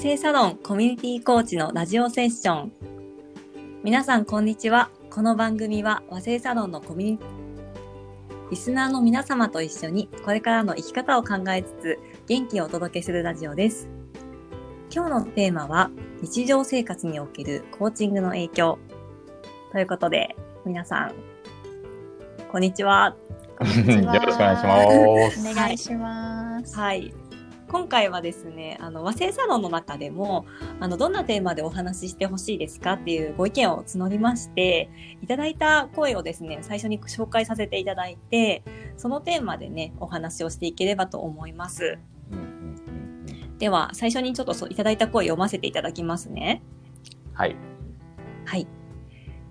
生サロンコミュニティコーチのラジオセッション。皆さん、こんにちは。この番組は和製サロンのコミュニティ、リスナーの皆様と一緒にこれからの生き方を考えつつ元気をお届けするラジオです。今日のテーマは日常生活におけるコーチングの影響。ということで、皆さん、こんにちは。よろしくお願いします。お願いします。はい。今回はですね、あの和製サロンの中でもあのどんなテーマでお話ししてほしいですかっていうご意見を募りましていただいた声をですね最初に紹介させていただいてそのテーマでねお話をしていければと思います。では最初にちょっといただいた声を読ませていただきますね。はい。はい。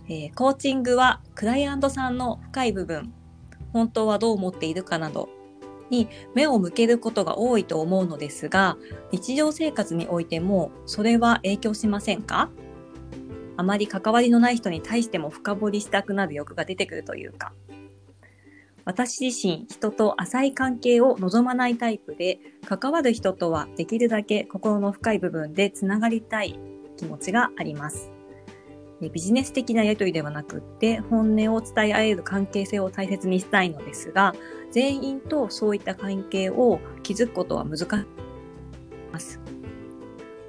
えー、コーチングはクライアントさんの深い部分本当はどう思っているかなどに目を向けることが多いと思うのですが、日常生活においてもそれは影響しませんか？あまり関わりのない人に対しても深掘りしたくなる欲が出てくるというか。私自身、人と浅い関係を望まないタイプで、関わる人とはできるだけ心の深い部分でつながりたい気持ちがあります。ビジネス的なやりとりではなくって、本音を伝え合える関係性を大切にしたいのですが、全員とそういった関係を築くことは難しいます。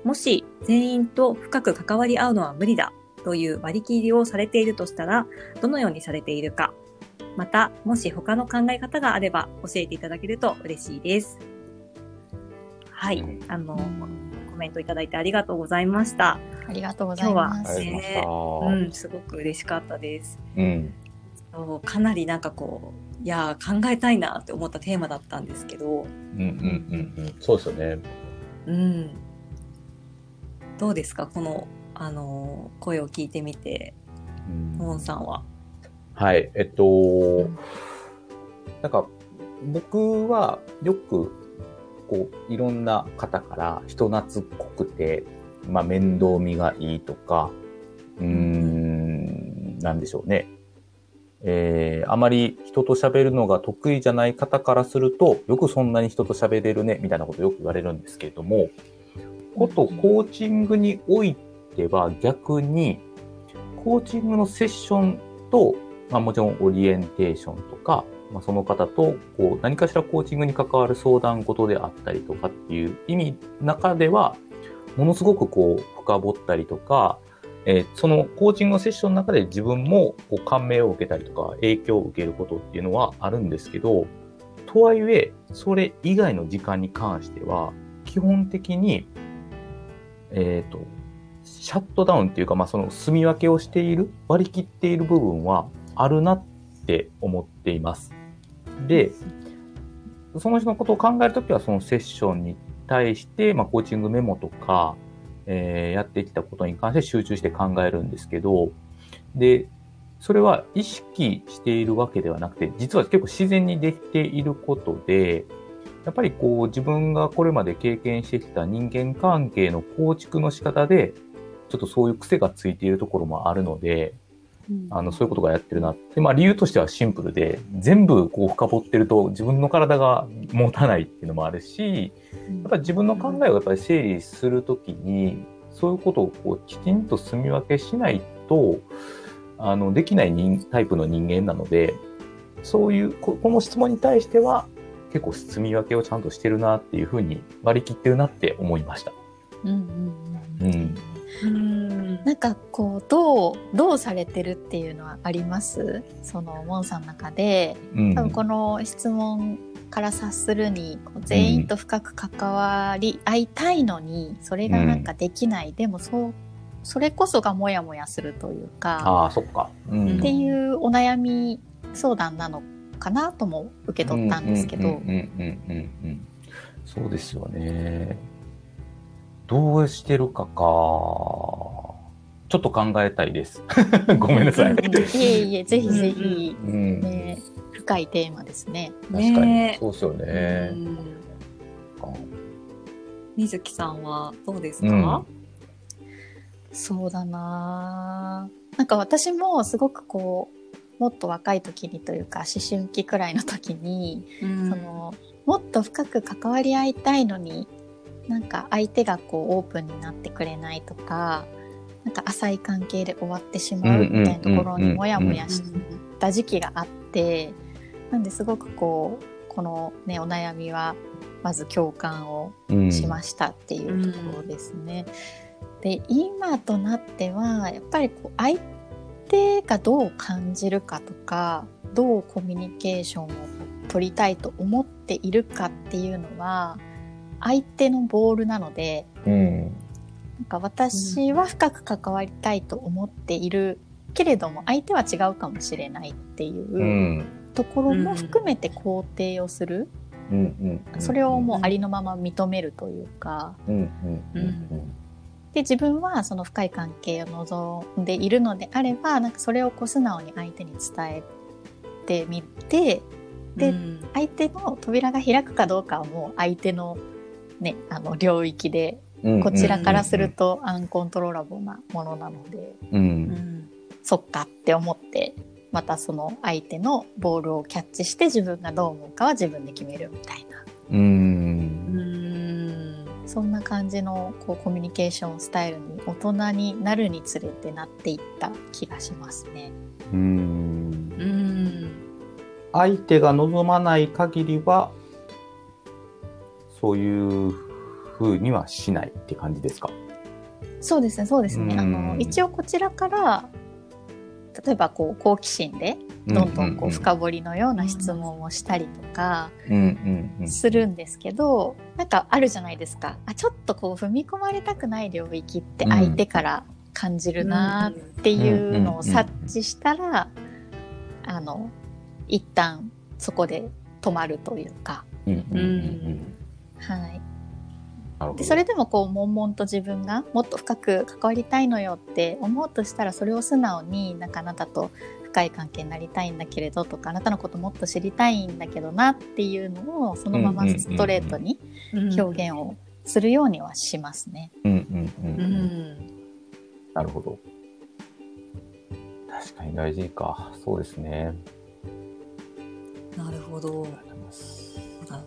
もし全員と深く関わり合うのは無理だという割り切りをされているとしたら、どのようにされているか、また、もし他の考え方があれば教えていただけると嬉しいです。はい、あの、コメントいただいてありがとうございました。ありがとうございます。今日は、ね、うん、すごく嬉しかったです。うん、かなりなんかこう、いや考えたいなって思ったテーマだったんですけど。うんうんうんうん、そうですよね。うん。どうですか？このあの声を聞いてみて、モンさんは。はい、えっと、うん、なんか僕はよくこういろんな方から人懐っこくて、まあ、面倒見がいいとか、うーん、なんでしょうね。えー、あまり人と喋るのが得意じゃない方からすると、よくそんなに人と喋れるね、みたいなことよく言われるんですけれども、ことコーチングにおいては逆に、コーチングのセッションと、まあもちろんオリエンテーションとか、まあ、その方とこう何かしらコーチングに関わる相談事であったりとかっていう意味中では、ものすごくこう深掘ったりとか、えー、そのコーチングのセッションの中で自分もこう感銘を受けたりとか影響を受けることっていうのはあるんですけど、とはいえ、それ以外の時間に関しては、基本的に、えっ、ー、と、シャットダウンっていうか、まあ、その住み分けをしている、割り切っている部分はあるなって思っています。で、その人のことを考えるときは、そのセッションに対して、まあ、コーチングメモとか、えー、やってきたことに関して集中して考えるんですけど、で、それは意識しているわけではなくて、実は結構自然にできていることで、やっぱりこう自分がこれまで経験してきた人間関係の構築の仕方で、ちょっとそういう癖がついているところもあるので、あの、そういうことがやってるなって。まあ理由としてはシンプルで、全部こう深掘ってると自分の体が持たないっていうのもあるし、やっぱり自分の考えをやっぱり整理するときに、そういうことをこうきちんと住み分けしないと、あの、できない人タイプの人間なので、そういう、この質問に対しては、結構住み分けをちゃんとしてるなっていうふうに割り切ってるなって思いました。うんうんうん。うん。なんかこうどうどうされてるっていうのはあります？そのモンさんの中で、多分この質問から察するに全員と深く関わり合いたいのに、それがなんかできない、でもそうそれこそがモヤモヤするというか。あそっか、うん、っていうお悩み相談なのかなとも受け取ったんですけど。そうですよね。どうしてるかか。ちょっと考えたいです。ごめんなさい。いえいえ、ぜひぜひ、うん、ね、深いテーマですね。確かに、そうですよね。水木さんはどうですか、うん、そうだな。なんか私もすごくこうもっと若い時にというか思春期くらいの時に、うん、そのもっと深く関わり合いたいのになんか相手がこうオープンになってくれないとかなんか浅い関係で終わってしまうみたいなところにモヤモヤした時期があってなんですごくこうこのねお悩みはまず共感をしましたっていうところですね。で今となってはやっぱりこう相手がどう感じるかとかどうコミュニケーションを取りたいと思っているかっていうのは相手のボールなので、うん、なんか私は深く関わりたいと思っているけれども相手は違うかもしれないっていうところも含めて肯定をする、それをもうありのまま認めるというか。で自分はその深い関係を望んでいるのであればなんかそれをこう素直に相手に伝えてみてで、相手の扉が開くかどうかはもう相手の,、ね、あの領域でこちらからするとアンコントローラブルなものなので、うん、そっかって思ってまたその相手のボールをキャッチして自分がどう思うかは自分で決めるみたいな。うん。そんな感じのこうコミュニケーションスタイルに大人になるにつれてなっていった気がしますね。うん。うん。相手が望まない限りはそういうふうにはしないって感じですか？そうですねそうですね。あの一応こちらから例えばこう好奇心でどんどんこう深掘りのような質問をしたりとかするんですけどなんかあるじゃないですか。あちょっとこう踏み込まれたくない領域って相手から感じるなっていうのを察知したらあの一旦そこで止まるというか。はいでそれでもこう悶々と自分がもっと深く関わりたいのよって思うとしたらそれを素直になんかあなたと深い関係になりたいんだけれどとかあなたのこともっと知りたいんだけどなっていうのをそのままストレートに表現をするようにはしますね。なるほど。確かに大事か。そうですね。なるほど。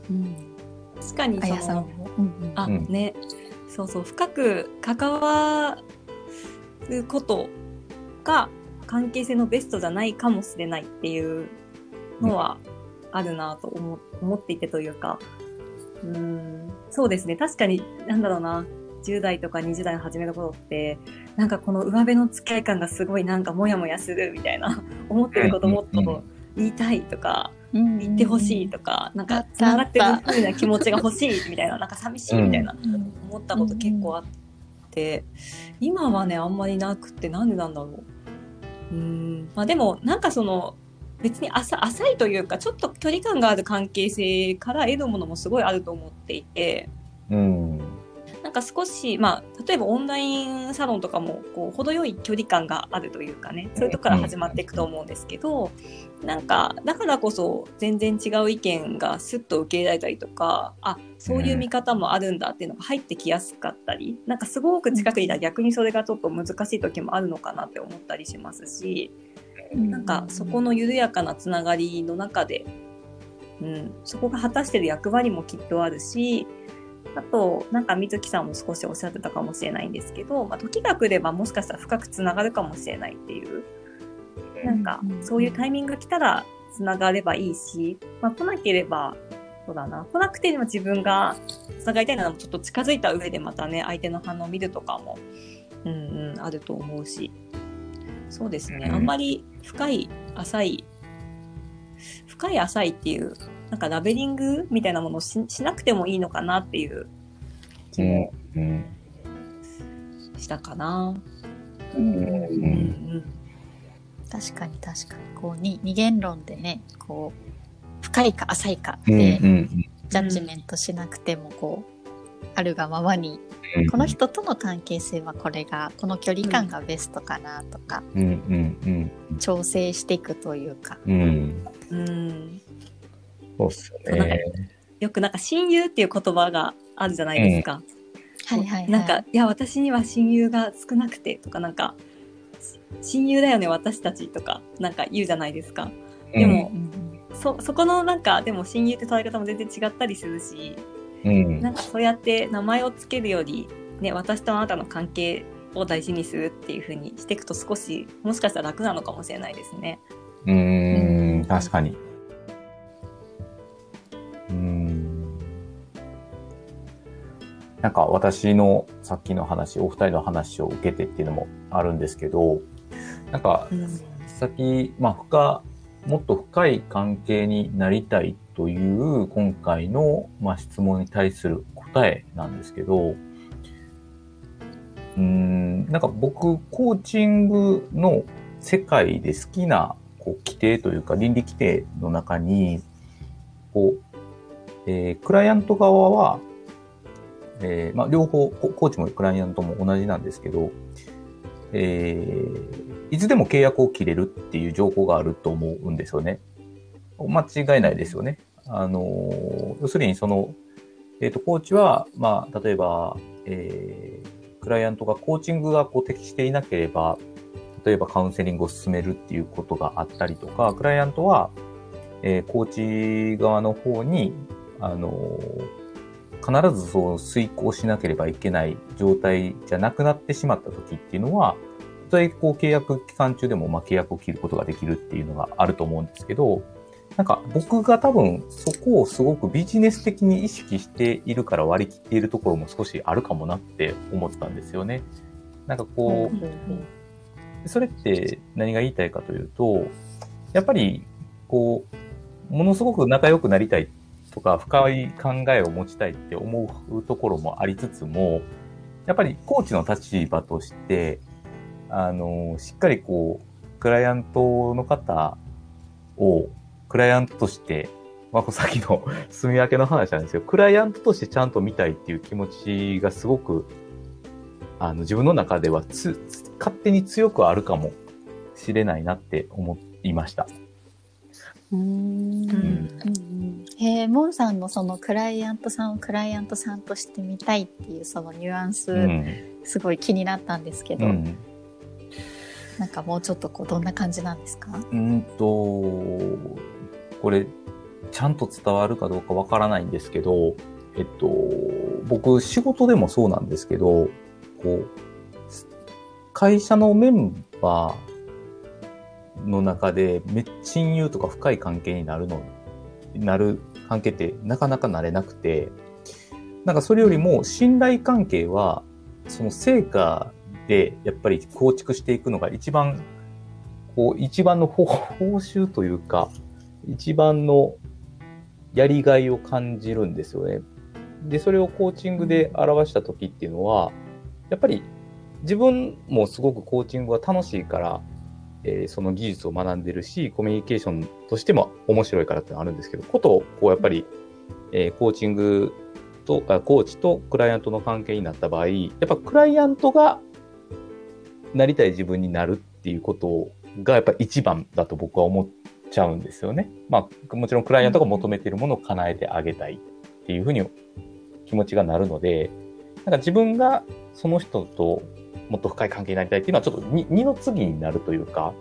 うん確かにその、うんうん、あ、ね。そうそう深く関わることが関係性のベストじゃないかもしれないっていうのはあるなと思,、思っていてというか。うん。そうですね。確かになんだろうな。10代とか20代の初めの頃ってなんかこの上辺の付き合い感がすごいなんかモヤモヤするみたいな。思ってることもっと言いたいとか言ってほしいとか、なんかつながってるふうな気持ちが欲しいみたいななんか寂しいみたいな思ったこと結構あって、今はねあんまりなくてなんでなんだろう。うん。まあ、でもなんかその別に浅浅いというかちょっと距離感がある関係性から得るものもすごいあると思っていて。うんなんか少し、まあ、例えばオンラインサロンとかもこう程よい距離感があるというかねそういうとこから始まっていくと思うんですけど、なんかだからこそ全然違う意見がスッと受け入れられたりとかあそういう見方もあるんだっていうのが入ってきやすかったり、なんかすごく近くにいたら逆にそれがちょっと難しい時もあるのかなって思ったりしますし、なんかそこの緩やかなつながりの中で、うん、そこが果たしてる役割もきっとあるしあと、なんか水木さんも少しおっしゃってたかもしれないんですけど、まあ、時が来ればもしかしたら深くつながるかもしれないっていう、なんか、そういうタイミングが来たらつながればいいし、まあ、来なければ、そうだな、来なくても自分がつながりたいならちょっと近づいた上でまたね、相手の反応を見るとかも、うんうん、あると思うし、そうですね、あんまり深い、浅い、深い浅いっていうなんかラベリングみたいなものをししなくてもいいのかなっていう気もしたかな。確かに確かに。こうに二元論でねこう深いか浅いかでジャッジメントしなくてもこう、あるがままにこの人との関係性はこれがこの距離感がベストかなとか、調整していくというか、うん、そうっすよね。よくなんか親友っていう言葉があるじゃないですか。うん、はいはい、はい、なんか、いや、私には親友が少なくてとか、なんか、親友だよね、私たちとか、なんか言うじゃないですか。でも、うん、そ、そこのなんか、でも親友って捉え方も全然違ったりするし、うん、なんかそうやって名前をつけるより、ね、私とあなたの関係を大事にするっていうふうにしていくと少しもしかしたら楽なのかもしれないですね。うん、確かに。なんか私のさっきの話、お二人の話を受けてっていうのもあるんですけど、なんか、さっき、まあ、深、もっと深い関係になりたいという今回の、まあ、質問に対する答えなんですけど、うん、なんか僕、コーチングの世界で好きなこう規定というか倫理規定の中に、こう、えー、クライアント側は、えー、まあ、両方、コーチもクライアントも同じなんですけど、えー、いつでも契約を切れるっていう情報があると思うんですよね。間違いないですよね。あの、要するにその、えっ、ー、と、コーチは、まあ、例えば、えー、クライアントがコーチングがこう適していなければ、例えばカウンセリングを進めるっていうことがあったりとか、クライアントは、えー、コーチ側の方に、あのー、必ずそう遂行しなければいけない状態じゃなくなってしまった時っていうのは、たとこう契約期間中でもま契約を切ることができるっていうのがあると思うんですけど、なんか僕が多分そこをすごくビジネス的に意識しているから割り切っているところも少しあるかもなって思ったんですよね。なんかこう、それって何が言いたいかというと、やっぱりこう、ものすごく仲良くなりたいっとか深い考えを持ちたいって思うところもありつつも、やっぱりコーチの立場として、あの、しっかりこう、クライアントの方をクライアントとして、まあ、さっきの 住み分けの話なんですけど、クライアントとしてちゃんと見たいっていう気持ちがすごく、あの、自分の中ではつ、勝手に強くあるかもしれないなって思いました。うん。へえ、モンさんのそのクライアントさんをクライアントさんとして見たいっていうそのニュアンス、うん、すごい気になったんですけど、うん、なんかもうちょっとこうどんな感じなんですか？うんとこれ、ちゃんと伝わるかどうかわからないんですけど、えっと、僕、仕事でもそうなんですけど、こう、会社のメンバーの中で、め親友とか深い関係になるの、なる関係ってなかなかなれなくて、なんかそれよりも信頼関係は、その成果でやっぱり構築していくのが一番、こう、一番の報酬というか、一番のやりがいを感じるんですよね。で、それをコーチングで表した時っていうのは、やっぱり自分もすごくコーチングが楽しいから、えー、その技術を学んでるし、コミュニケーションとしても面白いからってのあるんですけど、ことをこうやっぱり、えー、コーチングと、コーチとクライアントの関係になった場合、やっぱクライアントがなりたい自分になるっていうことがやっぱ一番だと僕は思っちゃうんですよね。まあ、もちろんクライアントが求めているものを叶えてあげたいっていうふうに気持ちがなるので、なんか自分がその人ともっと深い関係になりたいっていうのはちょっと二の次になるというか、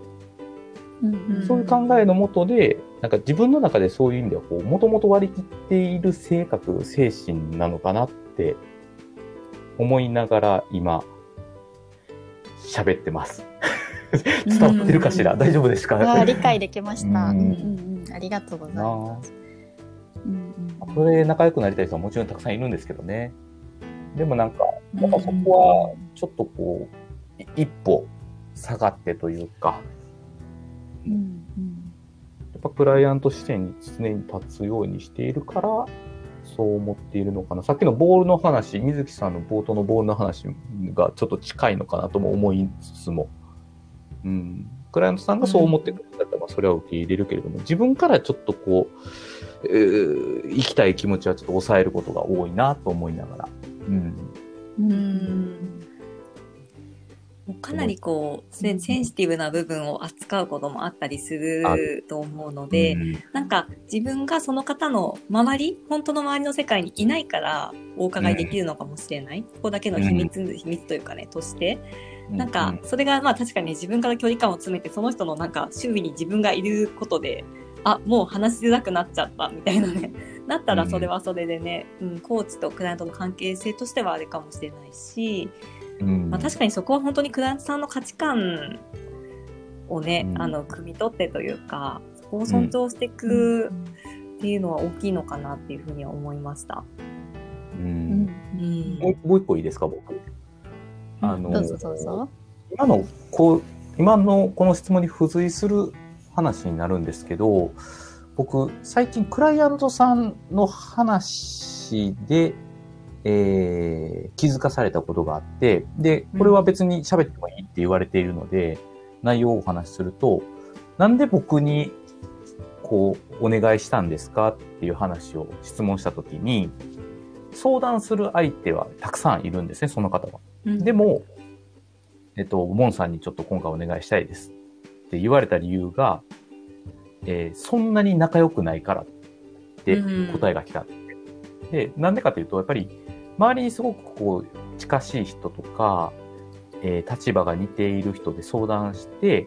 そういう考えのもとで、なんか自分の中でそういう意味では、こう、もともと割り切っている性格、精神なのかなって思いながら今、喋ってます。伝わってるかしら、大丈夫ですか？あ理解できました、うん。うんうん。ありがとうございます。うんうん、それで仲良くなりたい人はもちろんたくさんいるんですけどね。でもなんか、やっぱそこはちょっとこう、一歩下がってというか、うんうん、やっぱクライアント視点に常に立つようにしているから、そう思っているのかな。さっきのボールの話、水木さんの冒頭のボールの話がちょっと近いのかなとも思いつつも、うん、クライアントさんがそう思ってくれたら、まあ、それは受け入れるけれども、自分からちょっとこう、えー、行きたい気持ちはちょっと抑えることが多いなと思いながら。うん。うん。かなりこう、センシティブな部分を扱うこともあったりすると思うので、うん、なんか自分がその方の周り、本当の周りの世界にいないからお伺いできるのかもしれない。うん、ここだけの秘密、秘密というかね、として。なんか、それがまあ確かに自分から距離感を詰めて、その人のなんか周囲に自分がいることで、あもう話しづらくなっちゃったみたいなね。なったらそれはそれでね、うん、うん、コーチとクライアントの関係性としてはあれかもしれないし、うん、まあ、確かにそこは本当にクライアントさんの価値観をね、うん、あの汲み取ってというかそこを尊重していくっていうのは大きいのかなっていうふうには思いました。うん、うん、もう一個いいですか僕？あの今のこう今のこの質問に付随する話になるんですけど僕最近クライアントさんの話で、えー、気づかされたことがあってでこれは別に喋ってもいいって言われているので、うん、内容をお話しするとなんで僕にこうお願いしたんですかっていう話を質問したときに相談する相手はたくさんいるんですねその方は。うん、でもえっと、モンさんにちょっと今回お願いしたいですって言われた理由が、えー、そんなに仲良くないからって答えが来た。うん、で、なんでかというと、やっぱり周りにすごくこう近しい人とか、えー、立場が似ている人で相談して、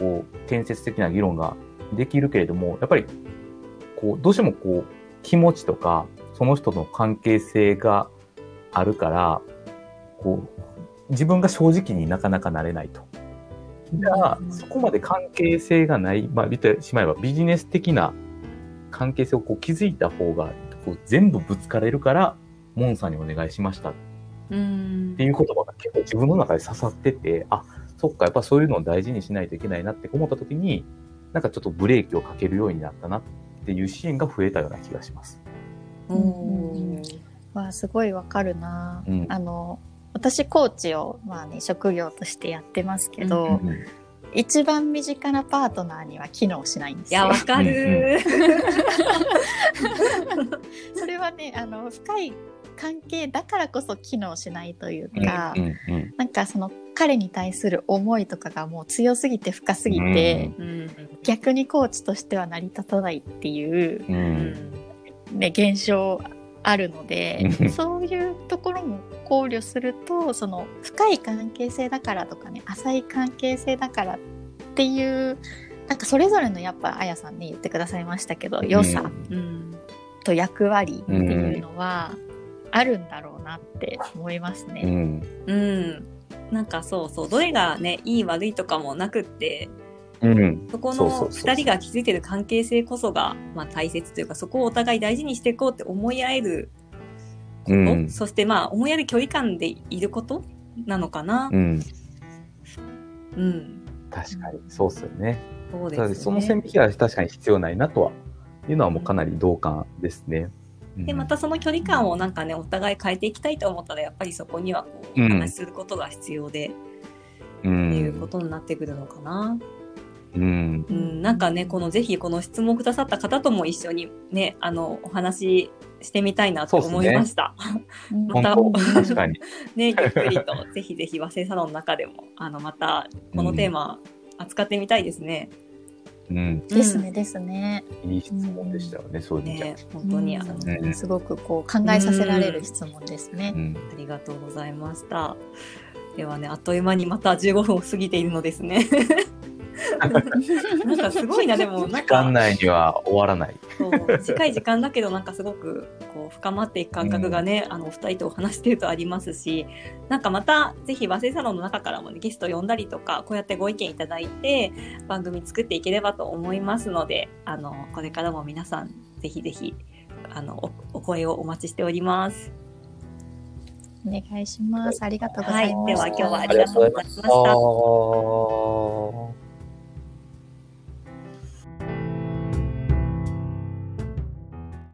こう、建設的な議論ができるけれども、やっぱり、こう、どうしてもこう、気持ちとか、その人の関係性があるから、こう、自分が正直になかなかなれないと。じゃあ、そこまで関係性がない、まあ、言ってしまえばビジネス的な関係性をこう築いた方がこう全部ぶつかれるから、モンさんにお願いしましたっていう言葉が結構自分の中で刺さってて、あ、そっか、やっぱそういうのを大事にしないといけないなって思った時に、なんかちょっとブレーキをかけるようになったなっていうシーンが増えたような気がします。うん。わあ、すごいわかるな。うん、あの、私コーチを、まあね、職業としてやってますけど、うんうん、一番身近なパートナーには機能しないんですよ。いやわかる。それはねあの深い関係だからこそ機能しないというか、うんうんうん、なんかその彼に対する思いとかがもう強すぎて深すぎて、うん、逆にコーチとしては成り立たないっていう、うん、ね、現象あるのでそういうところも考慮するとその深い関係性だからとかね浅い関係性だからっていうなんかそれぞれのやっぱあやさんね言ってくださいましたけど良さ、うん、と役割っていうのはあるんだろうなって思いますね。うん、うん、なんかそうそう。どれがねいい悪いとかもなくってうん、そこの2人が築いてる関係性こそが、まあ、大切というかそこをお互い大事にしていこうって思い合えること、うん、そしてまあ思い合える距離感でいることなのかな。うん、うん、確かに。そうっすよね。そうですね。その線引きは確かに必要ないなとはいうのはもうかなり同感ですね。でまたその距離感をなんかねお互い変えていきたいと思ったらやっぱりそこにはこうお話しすることが必要で、うん、っていうことになってくるのかな。うん、うん、なんかねこのぜひこの質問くださった方とも一緒にねあのお話してみたいなと思いました。ね、また確かにねゆっくりと ぜひぜひ和製サロンの中でもあのまたこのテーマ扱ってみたいですね。うん、ですねですね。いい質問でしたよね、うん、そういうね。本当にあの、ね、すごくこう考えさせられる質問ですね、うん。ありがとうございました。ではねあっという間にまた15分を過ぎているのですね。なんかすごいな でもなんか時間内には終わらないそう近い時間だけどなんかすごくこう深まっていく感覚がね、うん、あのお二人とお話してるとありますしなんかまたぜひ和製サロンの中からも、ね、ゲスト呼んだりとかこうやってご意見いただいて番組作っていければと思いますのであのこれからも皆さんぜひぜひあのおお声をお待ちしております。お願いします。ありがとうございます。はい、では今日はありがとうございました。